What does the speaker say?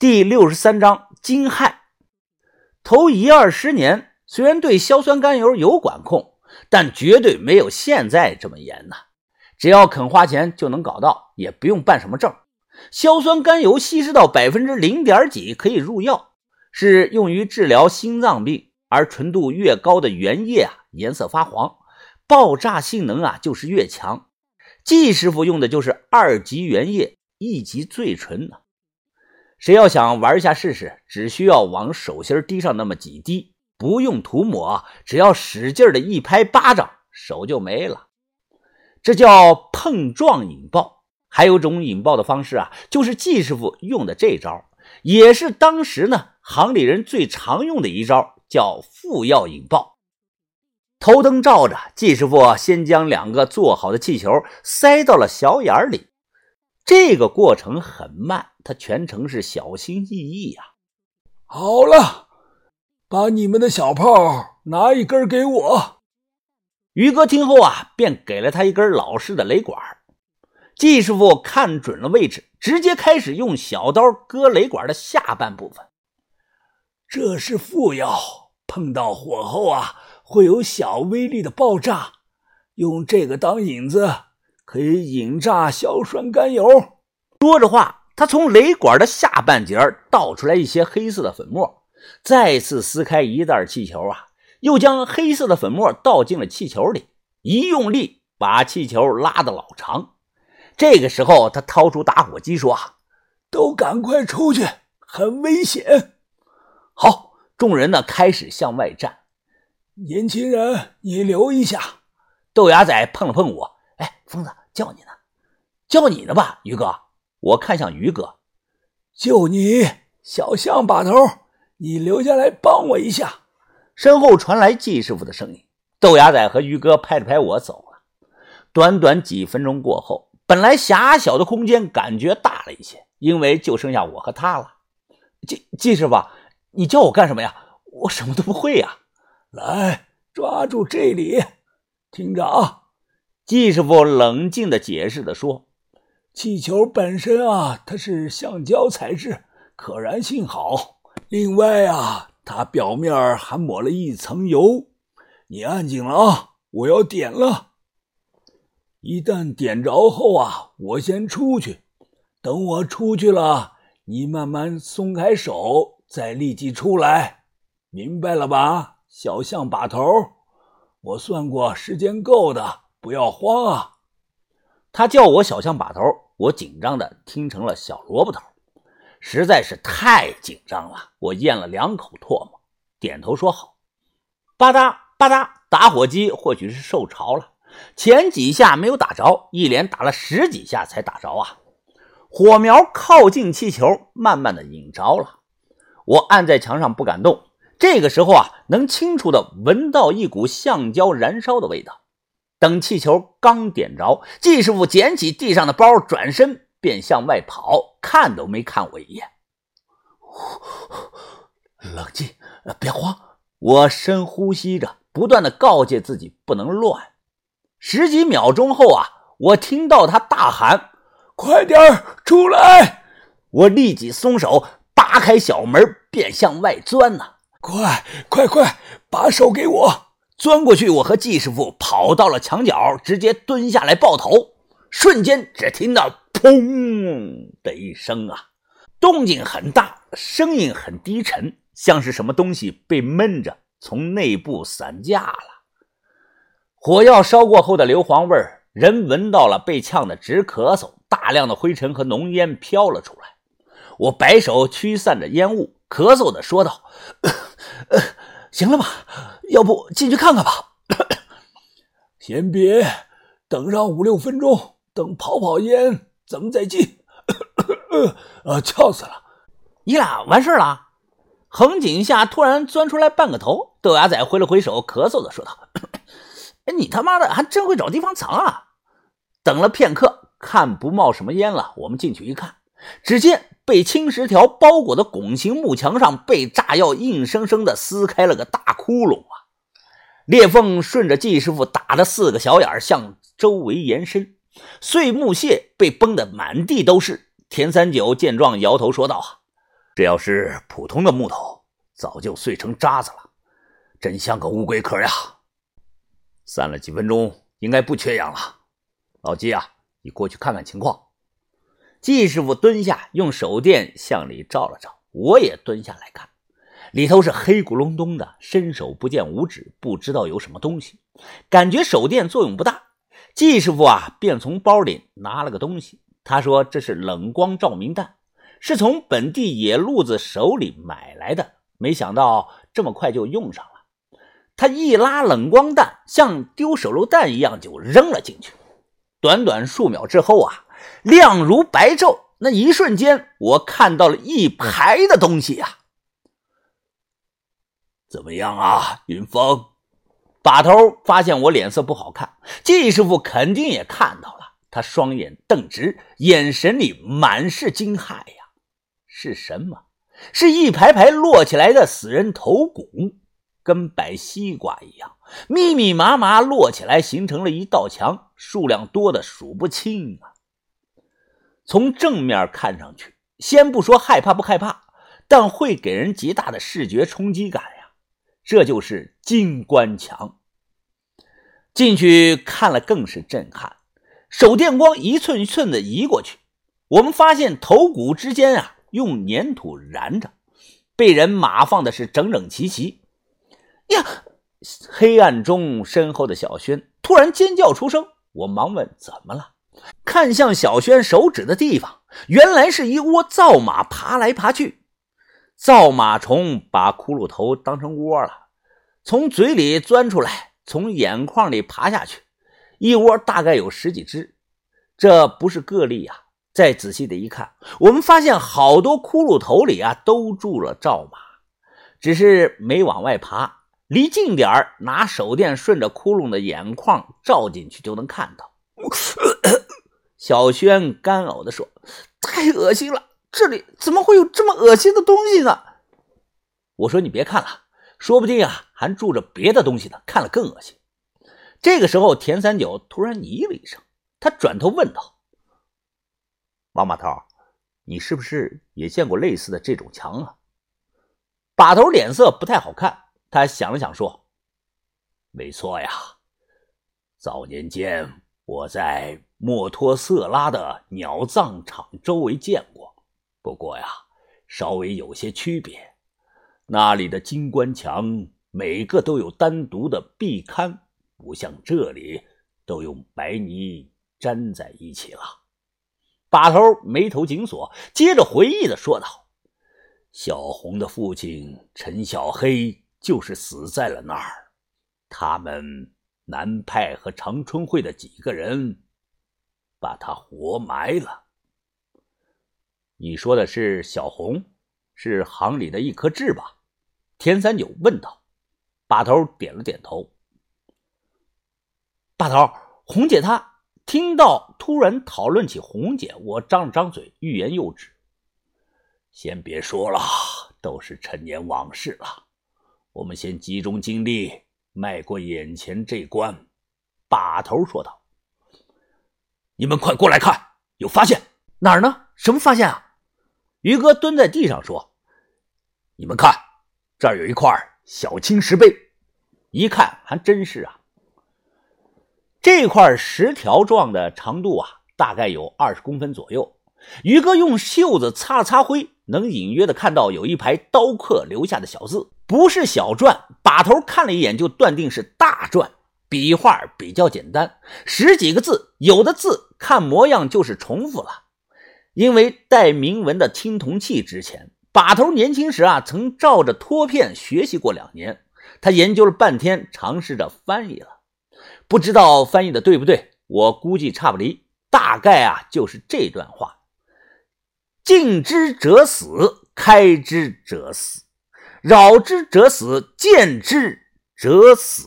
第六十三章惊骇。头一二十年，虽然对硝酸甘油有管控，但绝对没有现在这么严呐。只要肯花钱就能搞到，也不用办什么证。硝酸甘油稀释到百分之零点几可以入药，是用于治疗心脏病。而纯度越高的原液啊，颜色发黄，爆炸性能啊就是越强。季师傅用的就是二级原液，一级最纯的。谁要想玩一下试试，只需要往手心滴上那么几滴，不用涂抹，只要使劲的一拍巴掌，手就没了。这叫碰撞引爆。还有种引爆的方式啊，就是季师傅用的这招，也是当时呢行里人最常用的一招，叫副药引爆。头灯照着，季师傅先将两个做好的气球塞到了小眼里。这个过程很慢，他全程是小心翼翼呀。好了，把你们的小炮拿一根给我。于哥听后啊，便给了他一根老式的雷管。季师傅看准了位置，直接开始用小刀割雷管的下半部分。这是副药，碰到火后啊，会有小威力的爆炸。用这个当引子。可以引炸硝酸甘油。说着话，他从雷管的下半截倒出来一些黑色的粉末，再次撕开一袋气球啊，又将黑色的粉末倒进了气球里，一用力把气球拉得老长。这个时候，他掏出打火机说：“啊，都赶快出去，很危险。”好，众人呢开始向外站。年轻人，你留一下。豆芽仔碰了碰我。哎，疯子叫你呢，叫你呢吧，于哥。我看向于哥，就你小象把头，你留下来帮我一下。身后传来季师傅的声音。豆芽仔和于哥拍了拍我走了。短短几分钟过后，本来狭小的空间感觉大了一些，因为就剩下我和他了。季季师傅，你叫我干什么呀？我什么都不会呀。来，抓住这里，听着啊。季师傅冷静的解释的说：“气球本身啊，它是橡胶材质，可燃性好。另外啊，它表面还抹了一层油。你按紧了啊，我要点了。一旦点着后啊，我先出去。等我出去了，你慢慢松开手，再立即出来。明白了吧，小象把头？我算过，时间够的。”不要慌啊！他叫我小象把头，我紧张的听成了小萝卜头，实在是太紧张了。我咽了两口唾沫，点头说好。吧嗒吧嗒，打火机或许是受潮了，前几下没有打着，一连打了十几下才打着啊！火苗靠近气球，慢慢的引着了。我按在墙上不敢动。这个时候啊，能清楚的闻到一股橡胶燃烧的味道。等气球刚点着，季师傅捡起地上的包，转身便向外跑，看都没看我一眼。冷静，别慌。我深呼吸着，不断的告诫自己不能乱。十几秒钟后啊，我听到他大喊：“快点出来！”我立即松手，扒开小门便向外钻呐。快快快，把手给我！钻过去，我和季师傅跑到了墙角，直接蹲下来抱头。瞬间，只听到“砰”的一声啊，动静很大，声音很低沉，像是什么东西被闷着，从内部散架了。火药烧过后的硫磺味，人闻到了，被呛得直咳嗽，大量的灰尘和浓烟飘了出来。我摆手驱散着烟雾，咳嗽的说道。行了吧，要不进去看看吧。先别，等上五六分钟，等跑跑烟，咱们再进。呃，呛死了！你俩完事了？横井下突然钻出来半个头，豆芽仔挥了挥手，咳嗽的说道：“ 哎，你他妈的还真会找地方藏啊！”等了片刻，看不冒什么烟了，我们进去一看，只见。被青石条包裹的拱形木墙上，被炸药硬生生的撕开了个大窟窿啊！裂缝顺着季师傅打的四个小眼向周围延伸，碎木屑被崩得满地都是。田三九见状，摇头说道：“这要是普通的木头，早就碎成渣子了，真像个乌龟壳呀！散了几分钟，应该不缺氧了。老季啊，你过去看看情况。季师傅蹲下，用手电向里照了照，我也蹲下来看，里头是黑咕隆咚的，伸手不见五指，不知道有什么东西，感觉手电作用不大。季师傅啊，便从包里拿了个东西，他说这是冷光照明弹，是从本地野路子手里买来的，没想到这么快就用上了。他一拉冷光弹，像丢手榴弹一样就扔了进去，短短数秒之后啊。亮如白昼，那一瞬间，我看到了一排的东西呀！怎么样啊，云峰？把头发现我脸色不好看，季师傅肯定也看到了，他双眼瞪直，眼神里满是惊骇呀！是什么？是一排排摞起来的死人头骨，跟摆西瓜一样，密密麻麻摞起来，形成了一道墙，数量多的数不清啊！从正面看上去，先不说害怕不害怕，但会给人极大的视觉冲击感。这就是金官墙。进去看了更是震撼，手电光一寸一寸的移过去，我们发现头骨之间啊用粘土燃着，被人码放的是整整齐齐。呀！黑暗中，身后的小轩突然尖叫出声，我忙问怎么了。看向小轩手指的地方，原来是一窝灶马爬来爬去。灶马虫把骷髅头当成窝了，从嘴里钻出来，从眼眶里爬下去，一窝大概有十几只。这不是个例啊！再仔细的一看，我们发现好多骷髅头里啊都住了灶马，只是没往外爬，离近点儿，拿手电顺着窟窿的眼眶照进去就能看到。小轩干呕地说：“太恶心了，这里怎么会有这么恶心的东西呢？”我说：“你别看了，说不定啊还住着别的东西呢，看了更恶心。”这个时候，田三九突然咦了一声，他转头问道：“王把头，你是不是也见过类似的这种墙啊？”把头脸色不太好看，他想了想说：“没错呀，早年间我在……”墨脱色拉的鸟葬场周围见过，不过呀，稍微有些区别。那里的金关墙每个都有单独的壁龛，不像这里都用白泥粘在一起了。把头眉头紧锁，接着回忆的说道：“小红的父亲陈小黑就是死在了那儿，他们南派和长春会的几个人。”把他活埋了。你说的是小红，是行里的一颗痣吧？田三九问道。把头点了点头。把头，红姐她听到突然讨论起红姐，我张了张嘴，欲言又止。先别说了，都是陈年往事了。我们先集中精力迈过眼前这关。把头说道。你们快过来看，有发现哪儿呢？什么发现啊？于哥蹲在地上说：“你们看，这儿有一块小青石碑，一看还真是啊。这块石条状的长度啊，大概有二十公分左右。于哥用袖子擦了擦灰，能隐约的看到有一排刀刻留下的小字，不是小篆。把头看了一眼，就断定是大篆。笔画比较简单，十几个字，有的字看模样就是重复了。因为带铭文的青铜器值钱，把头年轻时啊曾照着托片学习过两年，他研究了半天，尝试着翻译了，不知道翻译的对不对，我估计差不离，大概啊就是这段话：近之者死，开之者死，扰之者死，见之者死。